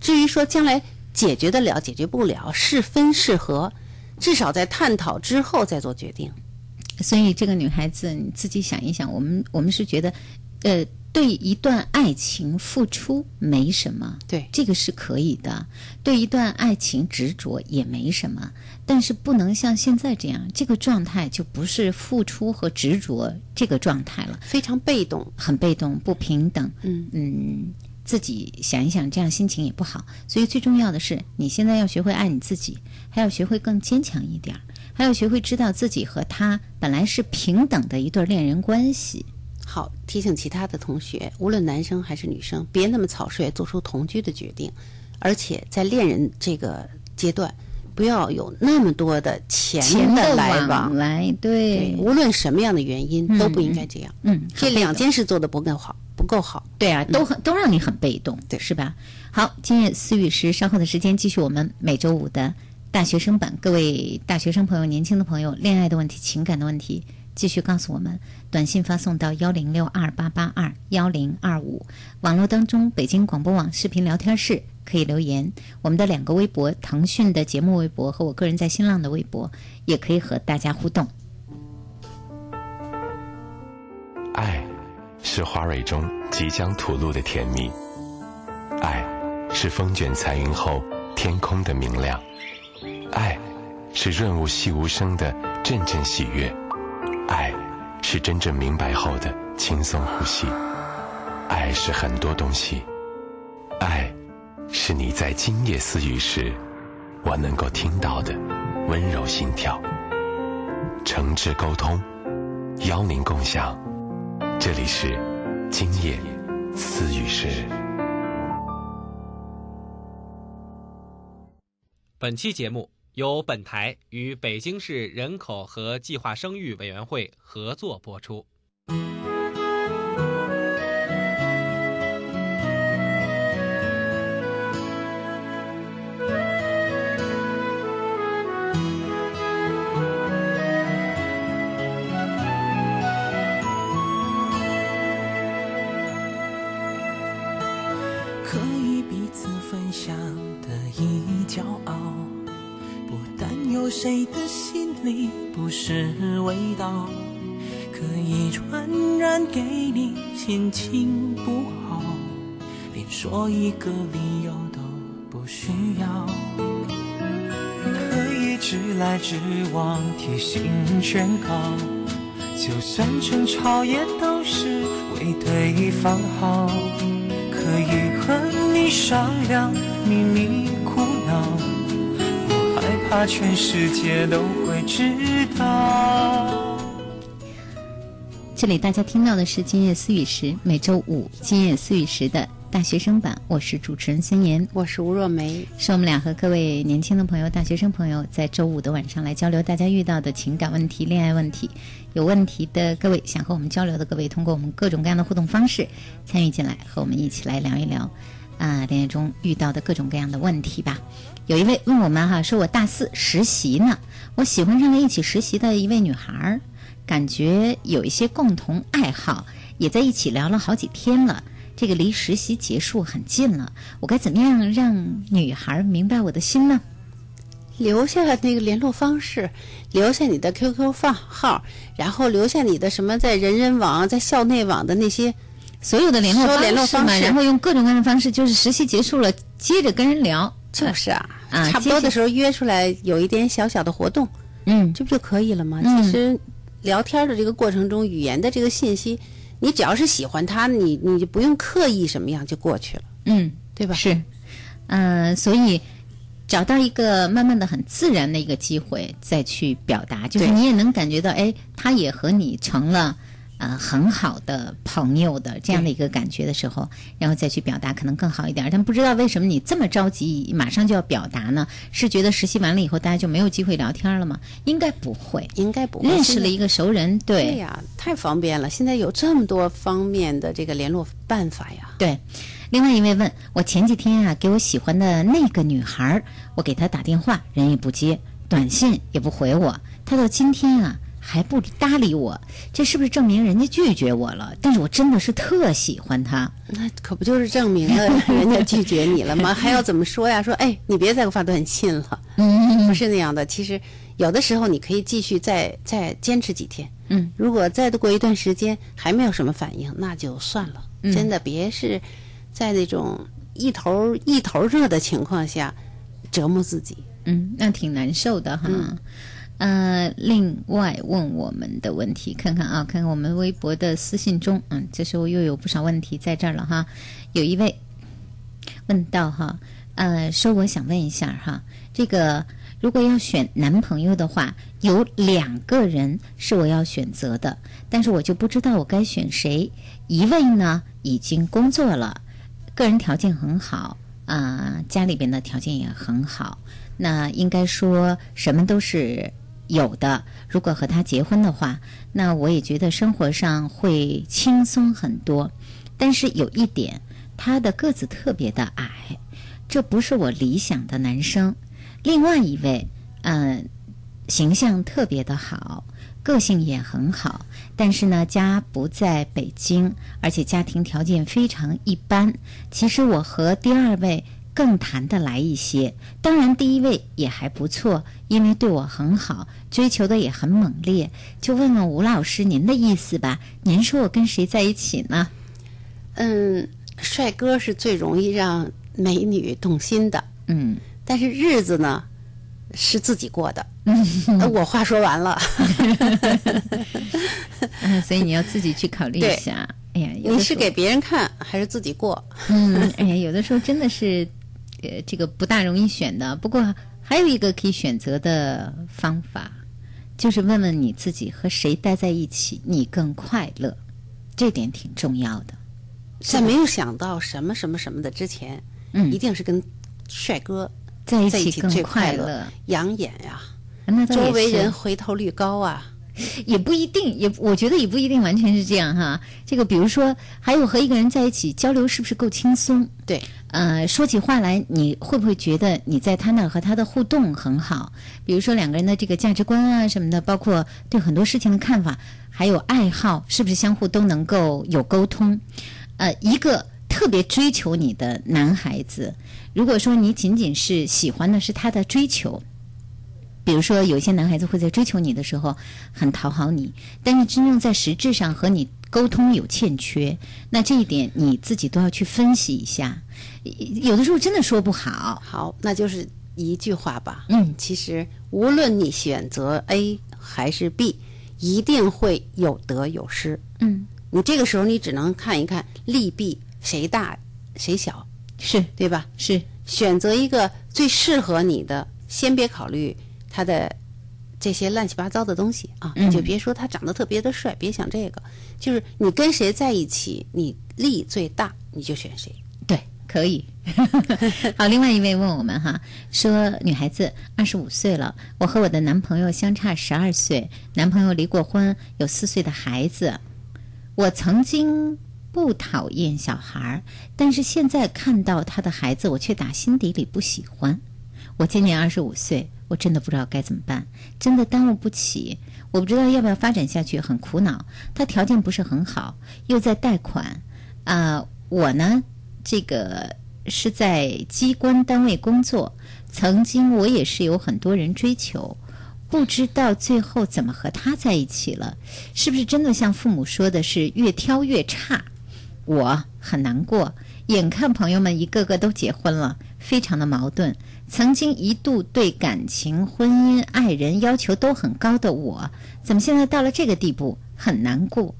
至于说将来解决得了、解决不了，是分是合，至少在探讨之后再做决定。所以这个女孩子你自己想一想，我们我们是觉得，呃，对一段爱情付出没什么，对这个是可以的；对一段爱情执着也没什么，但是不能像现在这样，这个状态就不是付出和执着这个状态了，非常被动，很被动、不平等。嗯嗯，自己想一想，这样心情也不好。所以最重要的是，你现在要学会爱你自己，还要学会更坚强一点儿，还要学会知道自己和他本来是平等的一对恋人关系。好，提醒其他的同学，无论男生还是女生，别那么草率做出同居的决定，而且在恋人这个阶段，不要有那么多的钱的来往。来，对对，无论什么样的原因，都不应该这样。嗯，这两件事做的不够好，不够好。对啊，都很都让你很被动，对是吧？好，今日思雨时，稍后的时间继续我们每周五的大学生版。各位大学生朋友、年轻的朋友，恋爱的问题、情感的问题，继续告诉我们，短信发送到幺零六二八八二幺零二五，网络当中北京广播网视频聊天室可以留言，我们的两个微博，腾讯的节目微博和我个人在新浪的微博，也可以和大家互动。爱，是花蕊中即将吐露的甜蜜；爱，是风卷残云后天空的明亮；爱，是润物细无声的阵阵喜悦；爱，是真正明白后的轻松呼吸；爱是很多东西；爱，是你在今夜私语时，我能够听到的温柔心跳。诚挚沟通，邀您共享。这里是今夜私语时。本期节目由本台与北京市人口和计划生育委员会合作播出。一个理由都不需要。可以直来直往，贴心劝告，就算争吵也都是为对方好。可以和你商量秘密苦恼，不害怕全世界都会知道。这里大家听到的是《今夜思语时》每周五《今夜思语时》的大学生版，我是主持人孙岩，我是吴若梅，是我们俩和各位年轻的朋友、大学生朋友在周五的晚上来交流大家遇到的情感问题、恋爱问题。有问题的各位，想和我们交流的各位，通过我们各种各样的互动方式参与进来，和我们一起来聊一聊啊，恋爱中遇到的各种各样的问题吧。有一位问我们哈，说我大四实习呢，我喜欢上了一起实习的一位女孩儿，感觉有一些共同爱好，也在一起聊了好几天了。这个离实习结束很近了，我该怎么样让女孩明白我的心呢？留下那个联络方式，留下你的 QQ 号号，然后留下你的什么在人人网、在校内网的那些所有的联络方式嘛，联络方式。然后用各种各样的方式，就是实习结束了，接着跟人聊，就是啊，啊差不多的时候约出来有一点小小的活动，嗯，这不就可以了吗？嗯。其实聊天的这个过程中，语言的这个信息，你只要是喜欢他，你你就不用刻意什么样就过去了，嗯，对吧？是，嗯、所以找到一个慢慢的很自然的一个机会再去表达，就是你也能感觉到，哎，他也和你成了。呃，很好的朋友的这样的一个感觉的时候，然后再去表达可能更好一点。但不知道为什么你这么着急，马上就要表达呢？是觉得实习完了以后大家就没有机会聊天了吗？应该不会，应该不会认识了一个熟人，对对呀，太方便了。现在有这么多方面的这个联络办法呀。对，另外一位问我前几天啊，给我喜欢的那个女孩儿，我给她打电话，人也不接，短信也不回我，她到今天啊还不搭理我，这是不是证明人家拒绝我了？但是我真的是特喜欢他，那可不就是证明了 人家拒绝你了吗？还要怎么说呀？说哎，你别再给我发短信了，嗯不是那样的。其实有的时候你可以继续再再坚持几天，嗯，如果再过一段时间还没有什么反应，那就算了，嗯真的别是在那种一头一头热的情况下折磨自己。嗯，那挺难受的哈。呃，另外问我们的问题，看看啊，看看我们微博的私信中，嗯，这时候又有不少问题在这儿了哈。有一位问到哈，呃，说我想问一下哈，这个如果要选男朋友的话，有两个人是我要选择的，但是我就不知道我该选谁。一位呢已经工作了，个人条件很好啊、家里边的条件也很好，那应该说什么都是有的。如果和他结婚的话，那我也觉得生活上会轻松很多。但是有一点，他的个子特别的矮，这不是我理想的男生。另外一位，嗯、形象特别的好，个性也很好，但是呢，家不在北京，而且家庭条件非常一般。其实我和第二位更谈得来一些，当然第一位也还不错，因为对我很好，追求的也很猛烈。就问问吴老师您的意思吧，您说我跟谁在一起呢？嗯，帅哥是最容易让美女动心的，嗯，但是日子呢是自己过的。嗯 我话说完了，嗯，所以你要自己去考虑一下。哎呀，你是给别人看还是自己过？嗯，哎呀，有的时候真的是，呃，这个不大容易选的。不过还有一个可以选择的方法，就是问问你自己和谁待在一起你更快乐，这点挺重要的。在没有想到什么什么什么的之前，嗯一定是跟帅哥在一起更快乐乐，养眼呀、那周围人回头率高啊。也不一定，也我觉得也不一定完全是这样哈。这个比如说，还有和一个人在一起交流是不是够轻松？对，呃，说起话来，你会不会觉得你在他那儿和他的互动很好？比如说两个人的这个价值观啊什么的，包括对很多事情的看法，还有爱好，是不是相互都能够有沟通？呃，一个特别追求你的男孩子，如果说你仅仅是喜欢的是他的追求。比如说，有些男孩子会在追求你的时候很讨好你，但是真正在实质上和你沟通有欠缺，那这一点你自己都要去分析一下。有的时候真的说不好。好，那就是一句话吧。嗯，其实无论你选择 A 还是 B，一定会有得有失。嗯，你这个时候你只能看一看利弊谁大谁小，是对吧？是，选择一个最适合你的，先别考虑他的这些乱七八糟的东西啊，嗯你就别说他长得特别的帅，别想这个，就是你跟谁在一起，你利最大，你就选谁。对，可以。好，另外一位问我们哈，说女孩子二十五岁了，我和我的男朋友相差十二岁，男朋友离过婚，有四岁的孩子。我曾经不讨厌小孩儿，但是现在看到他的孩子，我却打心底里不喜欢。我今年二十五岁，我真的不知道该怎么办，真的耽误不起。我不知道要不要发展下去，很苦恼。他条件不是很好，又在贷款，啊、我呢，这个是在机关单位工作，曾经我也是有很多人追求，不知道最后怎么和他在一起了，是不是真的像父母说的是越挑越差？我很难过，眼看朋友们一个个都结婚了，非常的矛盾。曾经一度对感情、婚姻、爱人要求都很高的我，怎么现在到了这个地步，很难过？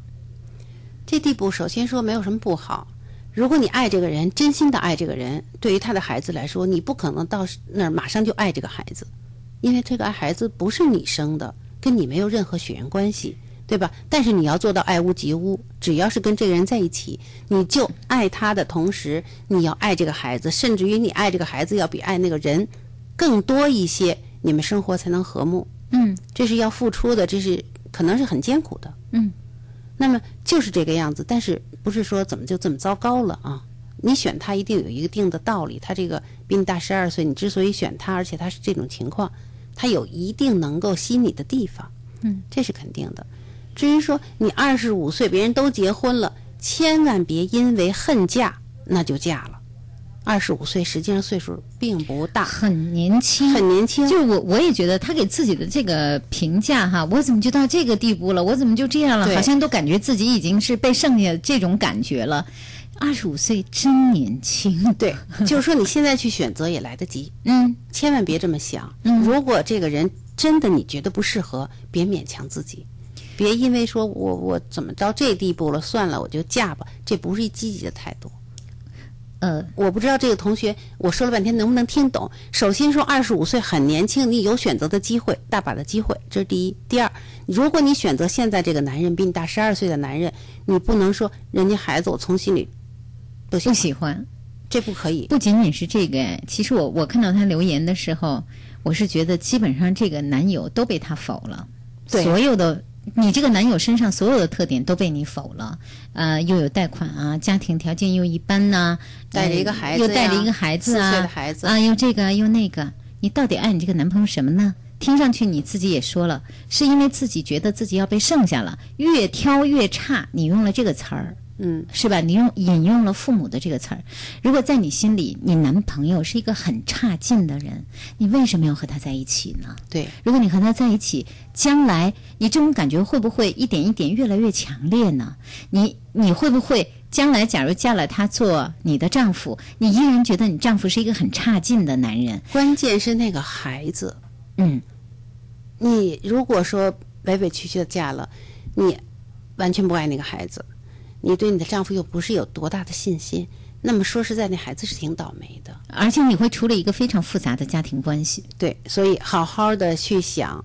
这地步，首先说没有什么不好。如果你爱这个人，真心的爱这个人，对于他的孩子来说，你不可能到那儿马上就爱这个孩子，因为这个孩子不是你生的，跟你没有任何血缘关系，对吧？但是你要做到爱屋及乌，只要是跟这个人在一起，你就爱他的同时，你要爱这个孩子，甚至于你爱这个孩子要比爱那个人更多一些，你们生活才能和睦。嗯，这是要付出的，这是可能是很艰苦的。嗯。那么就是这个样子，但是不是说怎么就这么糟糕了啊？你选他一定有一定的道理，他这个比你大十二岁，你之所以选他，而且他是这种情况，他有一定能够吸你的地方，嗯，这是肯定的。至于说你二十五岁，别人都结婚了，千万别因为恨嫁那就嫁了。二十五岁实际上岁数并不大，很年轻，很年轻。就是我我也觉得他给自己的这个评价哈，我怎么就到这个地步了？我怎么就这样了？好像都感觉自己已经是被剩下这种感觉了。二十五岁真年轻，对，就是说你现在去选择也来得及，嗯千万别这么想。嗯如果这个人真的你觉得不适合，别勉强自己，别因为说我我怎么到这地步了，算了，我就嫁吧，这不是一积极的态度。呃，我不知道这个同学我说了半天能不能听懂。首先说二十五岁很年轻，你有选择的机会，大把的机会，这是第一。第二，如果你选择现在这个男人比你大十二岁的男人，你不能说人家孩子我从心里不喜不喜欢。这不可以。不仅仅是这个，其实我我看到他留言的时候，我是觉得基本上这个男友都被他否了，所有的你这个男友身上所有的特点都被你否了，呃，又有贷款啊，家庭条件又一般呐、带着一个孩子呀又带着一个孩子啊，四岁的孩子啊，又这个又那个，你到底爱你这个男朋友什么呢？听上去你自己也说了，是因为自己觉得自己要被剩下了，越挑越差，你用了这个词儿。嗯，是吧？你用引用了父母的这个词儿。如果在你心里，你男朋友是一个很差劲的人，你为什么要和他在一起呢？对，如果你和他在一起，将来你这种感觉会不会一点一点越来越强烈呢？你你会不会将来假如嫁了他做你的丈夫，你依然觉得你丈夫是一个很差劲的男人？关键是那个孩子，嗯，你如果说委委屈屈的嫁了，你完全不爱那个孩子，你对你的丈夫又不是有多大的信心，那么说实在，那孩子是挺倒霉的。而且你会处理一个非常复杂的家庭关系。对，所以好好的去想，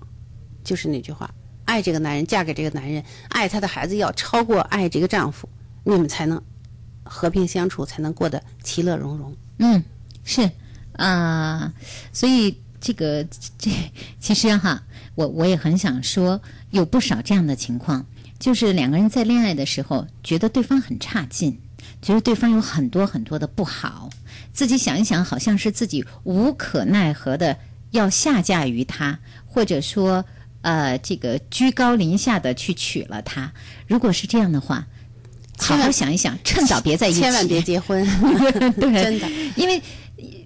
就是那句话，爱这个男人，嫁给这个男人，爱他的孩子要超过爱这个丈夫，你们才能和平相处，才能过得其乐融融。嗯，是啊、所以这个这其实哈，我我也很想说，有不少这样的情况，就是两个人在恋爱的时候，觉得对方很差劲，觉得对方有很多很多的不好，自己想一想，好像是自己无可奈何的要下嫁于他，或者说呃，这个居高临下的去娶了他。如果是这样的话，好好想一想，趁早别在一起，千万别结婚，对，真的。因为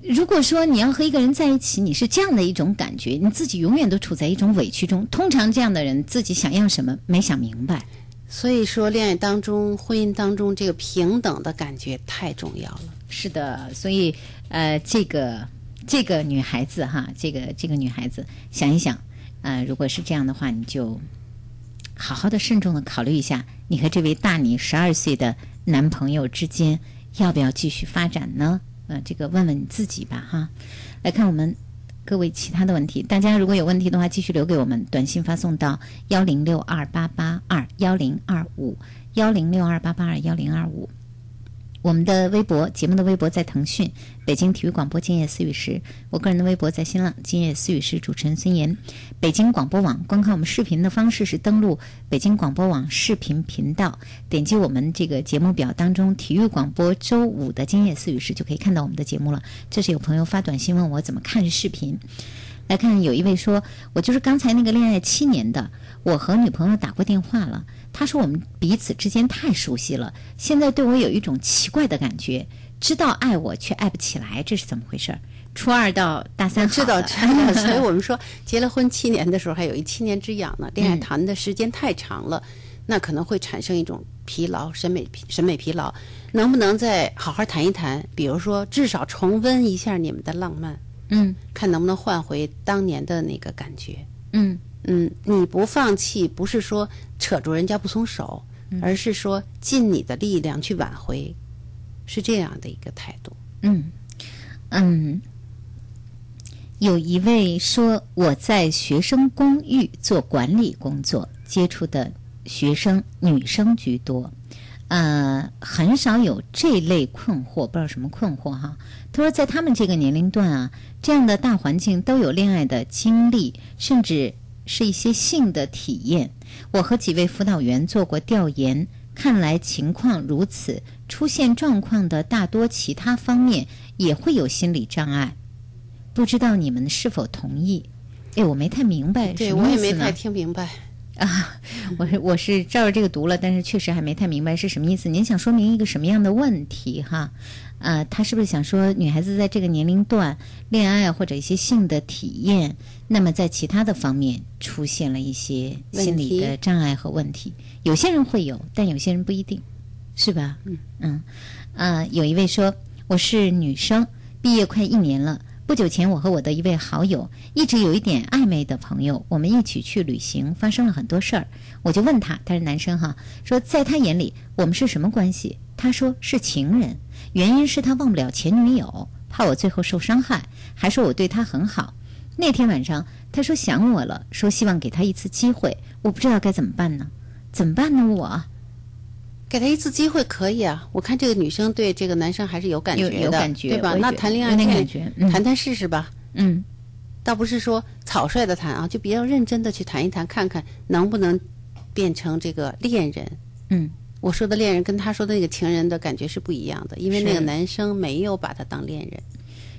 如果说你要和一个人在一起，你是这样的一种感觉，你自己永远都处在一种委屈中。通常这样的人自己想要什么没想明白。所以说，恋爱当中、婚姻当中，这个平等的感觉太重要了。是的，所以呃，这个这个女孩子哈，这个这个女孩子想一想，呃，如果是这样的话，你就好好的慎重的考虑一下，你和这位大你十二岁的男朋友之间要不要继续发展呢？呃，这个问问你自己吧哈。来看我们各位其他的问题，大家如果有问题的话，继续留给我们，短信发送到幺零六二八八二幺零二五幺零六二八八二幺零二五。我们的微博节目的微博在腾讯北京体育广播今夜思雨时，我个人的微博在新浪今夜思雨时，主持人孙岩。北京广播网观看我们视频的方式是登录北京广播网视频频道，点击我们这个节目表当中体育广播周五的今夜思雨时，就可以看到我们的节目了。这是有朋友发短信问我怎么看视频。来看，有一位说，我就是刚才那个恋爱七年的，我和女朋友打过电话了，她说我们彼此之间太熟悉了，现在对我有一种奇怪的感觉，知道爱我却爱不起来，这是怎么回事儿？初二到大三好知道，的知道。所以我们说，结了婚七年的时候，还有一七年之痒呢。恋爱嗯谈的时间太长了，那可能会产生一种疲劳，审美疲审美疲劳。能不能再好好谈一谈？比如说，至少重温一下你们的浪漫，嗯看能不能换回当年的那个感觉。嗯嗯，你不放弃，不是说扯住人家不松手，而是说尽你的力量去挽回，是这样的一个态度。嗯嗯，有一位说我在学生公寓做管理工作，接触的学生女生居多，呃，很少有这类困惑，不知道什么困惑哈。他说，在他们这个年龄段啊，这样的大环境都有恋爱的经历，甚至是一些性的体验。我和几位辅导员做过调研，看来情况如此，出现状况的大多其他方面也会有心理障碍。不知道你们是否同意？哎，我没太明白，对我也没太听明白啊。我是我是照着这个读了，但是确实还没太明白是什么意思。您想说明一个什么样的问题哈？呃，他是不是想说女孩子在这个年龄段恋爱或者一些性的体验，那么在其他的方面出现了一些心理的障碍和问题？有些人会有，但有些人不一定，是吧？嗯嗯啊，有一位说我是女生，毕业快一年了。不久前，我和我的一位好友一直有一点暧昧的朋友，我们一起去旅行，发生了很多事儿。我就问他，他是男生哈，说在他眼里我们是什么关系？他说是情人，原因是他忘不了前女友，怕我最后受伤害，还说我对他很好。那天晚上，他说想我了，说希望给他一次机会，我不知道该怎么办呢？怎么办呢？我。给他一次机会可以啊，我看这个女生对这个男生还是有感觉的，有感觉对吧？那谈恋爱感觉，谈谈试试吧。嗯，倒不是说草率的谈啊，就比较认真的去谈一谈，看看能不能变成这个恋人。嗯，我说的恋人跟他说的那个情人的感觉是不一样的，因为那个男生没有把他当恋人。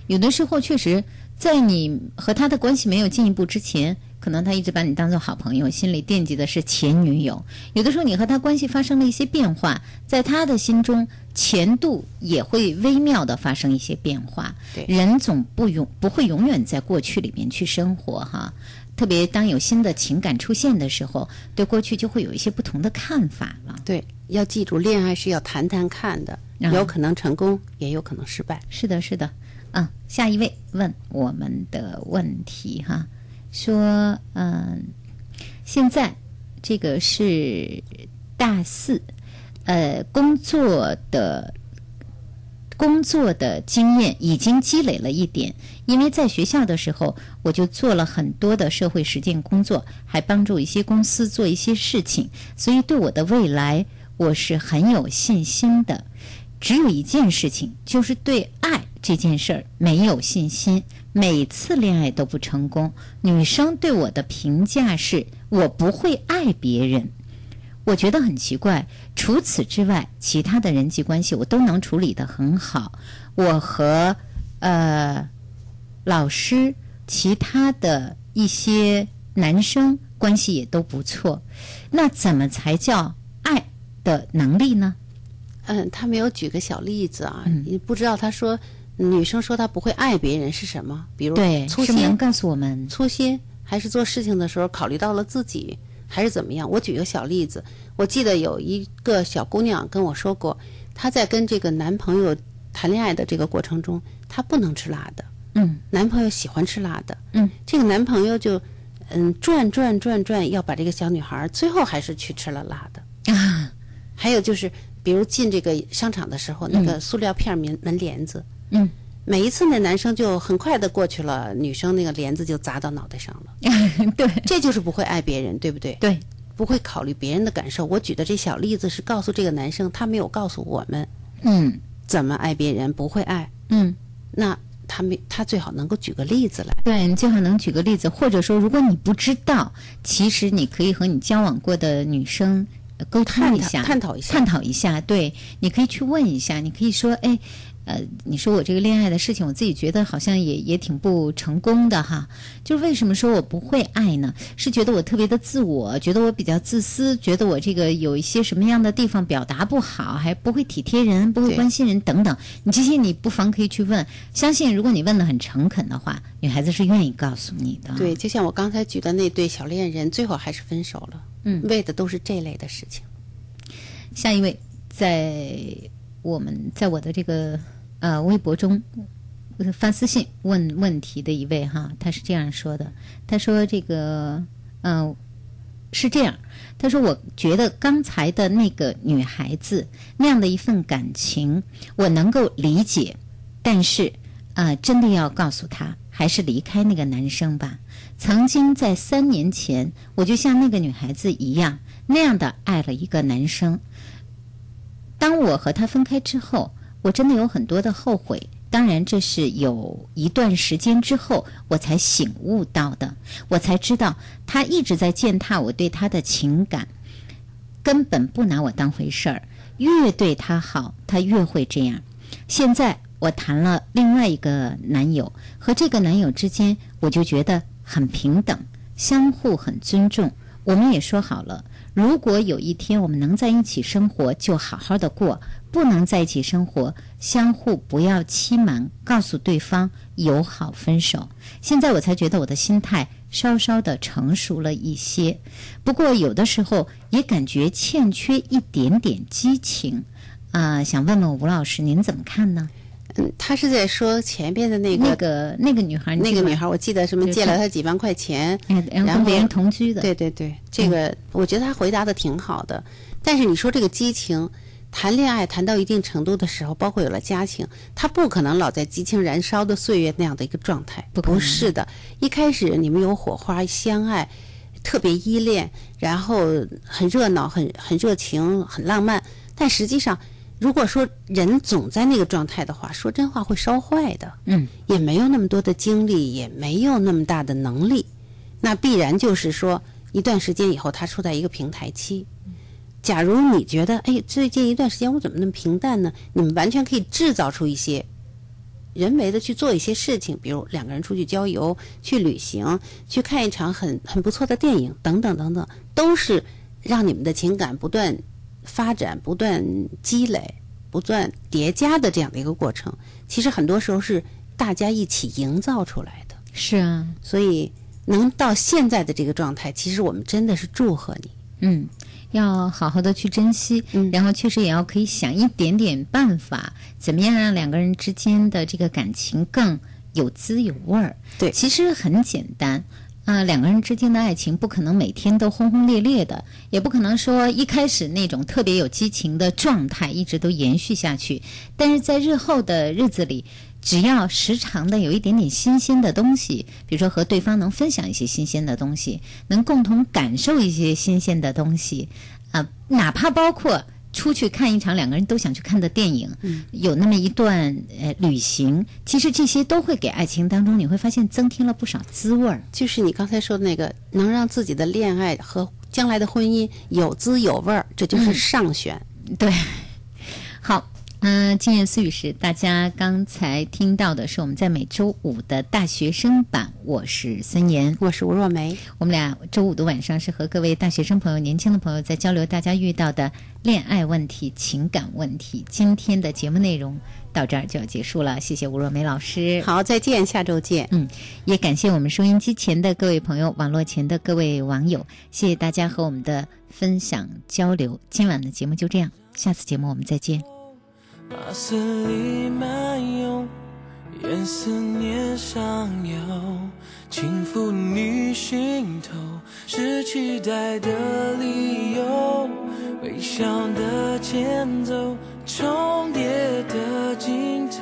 有的时候确实，在你和他的关系没有进一步之前。可能他一直把你当做好朋友，心里惦记的是前女友。有的时候你和他关系发生了一些变化，在他的心中，前度也会微妙的发生一些变化。对，人总不永不会永远在过去里面去生活哈。特别当有新的情感出现的时候，对过去就会有一些不同的看法了。对，要记住，恋爱是要谈谈看的，有可能成功，也有可能失败。是的，是的。啊，下一位问我们的问题哈。说，嗯，现在这个是大四，呃，工作的工作的经验已经积累了一点，因为在学校的时候，我就做了很多的社会实践工作，还帮助一些公司做一些事情，所以对我的未来我是很有信心的。只有一件事情，就是对爱这件事儿没有信心。每次恋爱都不成功，女生对我的评价是我不会爱别人，我觉得很奇怪。除此之外，其他的人际关系我都能处理得很好。我和呃老师、其他的一些男生关系也都不错。那怎么才叫爱的能力呢？嗯，他没有举个小例子啊，你不知道他说。女生说她不会爱别人是什么？比如对粗心，告诉我们粗心，还是做事情的时候考虑到了自己，还是怎么样？我举个小例子，我记得有一个小姑娘跟我说过，她在跟这个男朋友谈恋爱的这个过程中，她不能吃辣的。嗯，男朋友喜欢吃辣的。嗯，这个男朋友就嗯转转转转，要把这个小女孩，最后还是去吃了辣的。啊，还有就是，比如进这个商场的时候，那个塑料片门门帘子。嗯，每一次那男生就很快的过去了，女生那个帘子就砸到脑袋上了。对，这就是不会爱别人，对不对？对，不会考虑别人的感受。我举的这小例子是告诉这个男生，他没有告诉我们，嗯，怎么爱别人，不会爱。嗯，那他没，他最好能够举个例子来。对你最好能举个例子，或者说，如果你不知道，其实你可以和你交往过的女生沟通一下，探讨一下，探讨一下。对，你可以去问一下，你可以说，哎。呃，你说我这个恋爱的事情，我自己觉得好像也也挺不成功的哈。就是为什么说我不会爱呢？是觉得我特别的自我，觉得我比较自私，觉得我这个有一些什么样的地方表达不好，还不会体贴人，不会关心人等等。你这些你不妨可以去问，相信如果你问的很诚恳的话，女孩子是愿意告诉你的。对，就像我刚才举的那对小恋人，最后还是分手了。嗯，为的都是这类的事情。下一位，在我们在我的这个。呃，微博中发私信问问题的一位哈，他是这样说的：他说这个，嗯，是这样，他说我觉得刚才的那个女孩子那样的一份感情，我能够理解，但是啊，真的要告诉他，还是离开那个男生吧。曾经在三年前，我就像那个女孩子一样，那样的爱了一个男生。当我和他分开之后。我真的有很多的后悔，当然这是有一段时间之后我才醒悟到的，我才知道他一直在践踏我对他的情感，根本不拿我当回事儿，越对他好，他越会这样。现在我谈了另外一个男友，和这个男友之间，我就觉得很平等，相互很尊重。我们也说好了，如果有一天我们能在一起生活，就好好的过；不能在一起生活，相互不要欺瞒，告诉对方友好分手。现在我才觉得我的心态稍稍的成熟了一些，不过有的时候也感觉欠缺一点点激情。啊、想问问吴老师，您怎么看呢？嗯，他是在说前边的那个那个那个女孩，那个女孩，我记得什么借了他几万块钱，哎然后跟别人同居的，对对对，这个我觉得他回答的挺好的。但是你说这个激情，谈恋爱谈到一定程度的时候，包括有了家庭，他不可能老在激情燃烧的岁月那样的一个状态。不不是的，一开始你们有火花、相爱，特别依恋，然后很热闹、很很热情、很浪漫。但实际上，如果说人总在那个状态的话，说真话会烧坏的。嗯，也没有那么多的精力，也没有那么大的能力，那必然就是说，一段时间以后，他处在一个平台期。假如你觉得，哎，最近一段时间我怎么那么平淡呢？你们完全可以制造出一些人为的去做一些事情，比如两个人出去郊游、去旅行、去看一场很很不错的电影，等等等等，都是让你们的情感不断发展、不断积累、不断叠加的这样的一个过程。其实很多时候是大家一起营造出来的。是啊，所以能到现在的这个状态，其实我们真的是祝贺你。嗯，要好好的去珍惜，嗯然后确实也要可以想一点点办法，怎么样让两个人之间的这个感情更有滋有味儿。对其实很简单。啊、两个人之间的爱情不可能每天都轰轰烈烈的，也不可能说一开始那种特别有激情的状态一直都延续下去。但是在日后的日子里，只要时常的有一点点新鲜的东西，比如说和对方能分享一些新鲜的东西，能共同感受一些新鲜的东西，啊、哪怕包括出去看一场两个人都想去看的电影，有那么一段呃旅行，其实这些都会给爱情当中你会发现增添了不少滋味儿。就是你刚才说的那个，能让自己的恋爱和将来的婚姻有滋有味儿，这就是上选。对，好。嗯、今夜思雨时，大家刚才听到的是我们在每周五的大学生版，我是孙岩。我是吴若梅，我们俩周五的晚上是和各位大学生朋友、年轻的朋友在交流大家遇到的恋爱问题、情感问题。今天的节目内容到这儿就要结束了，谢谢吴若梅老师。好，再见，下周见。嗯，也感谢我们收音机前的各位朋友、网络前的各位网友，谢谢大家和我们的分享交流。今晚的节目就这样，下次节目我们再见。马斯里漫游，沿思念上游，轻抚你心头，是期待的理由。微笑的前奏，重叠的镜头，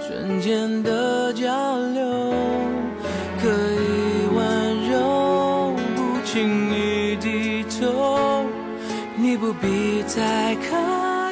瞬间的交流，可以温柔，不轻易低头，你不必再看。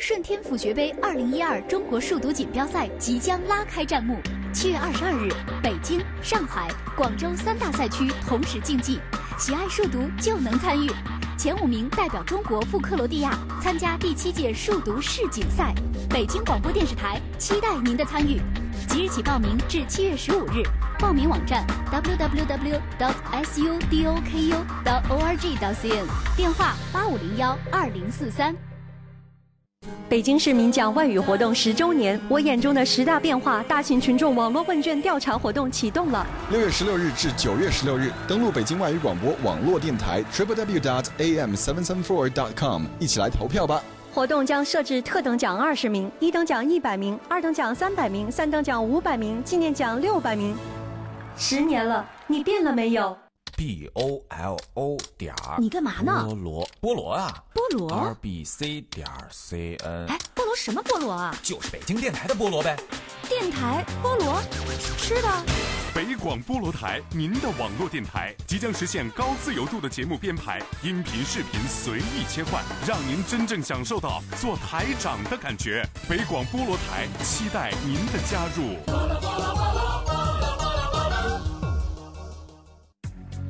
顺天府学杯二零一二中国数独锦标赛即将拉开战幕，七月二十二日，北京、上海、广州三大赛区同时竞技，喜爱数独就能参与。前五名代表中国赴克罗地亚参加第七届数独世锦赛。北京广播电视台期待您的参与，即日起报名至七月十五日。报名网站 www.sudoku.org.cn，电话八五零幺二零四三。北京市民讲外语活动十周年，我眼中的十大变化大型群众网络问卷调查活动启动了。六月十六日至九月十六日，登录北京外语广播网络电台 triple w dot am seven seven four dot com，一起来投票吧。活动将设置特等奖二十名，一等奖一百名，二等奖三百名，三等奖五百名，纪念奖六百名。十年了，你变了没有？B o l o 点儿，你干嘛呢菠萝，菠萝啊，菠萝 r b c 点 c n，哎，菠萝什么菠萝啊？就是北京电台的菠萝呗。电台菠萝，吃的。北广菠萝台，您的网络电台即将实现高自由度的节目编排，音频、视频随意切换，让您真正享受到做台长的感觉。北广菠萝台，期待您的加入。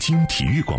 京体育广。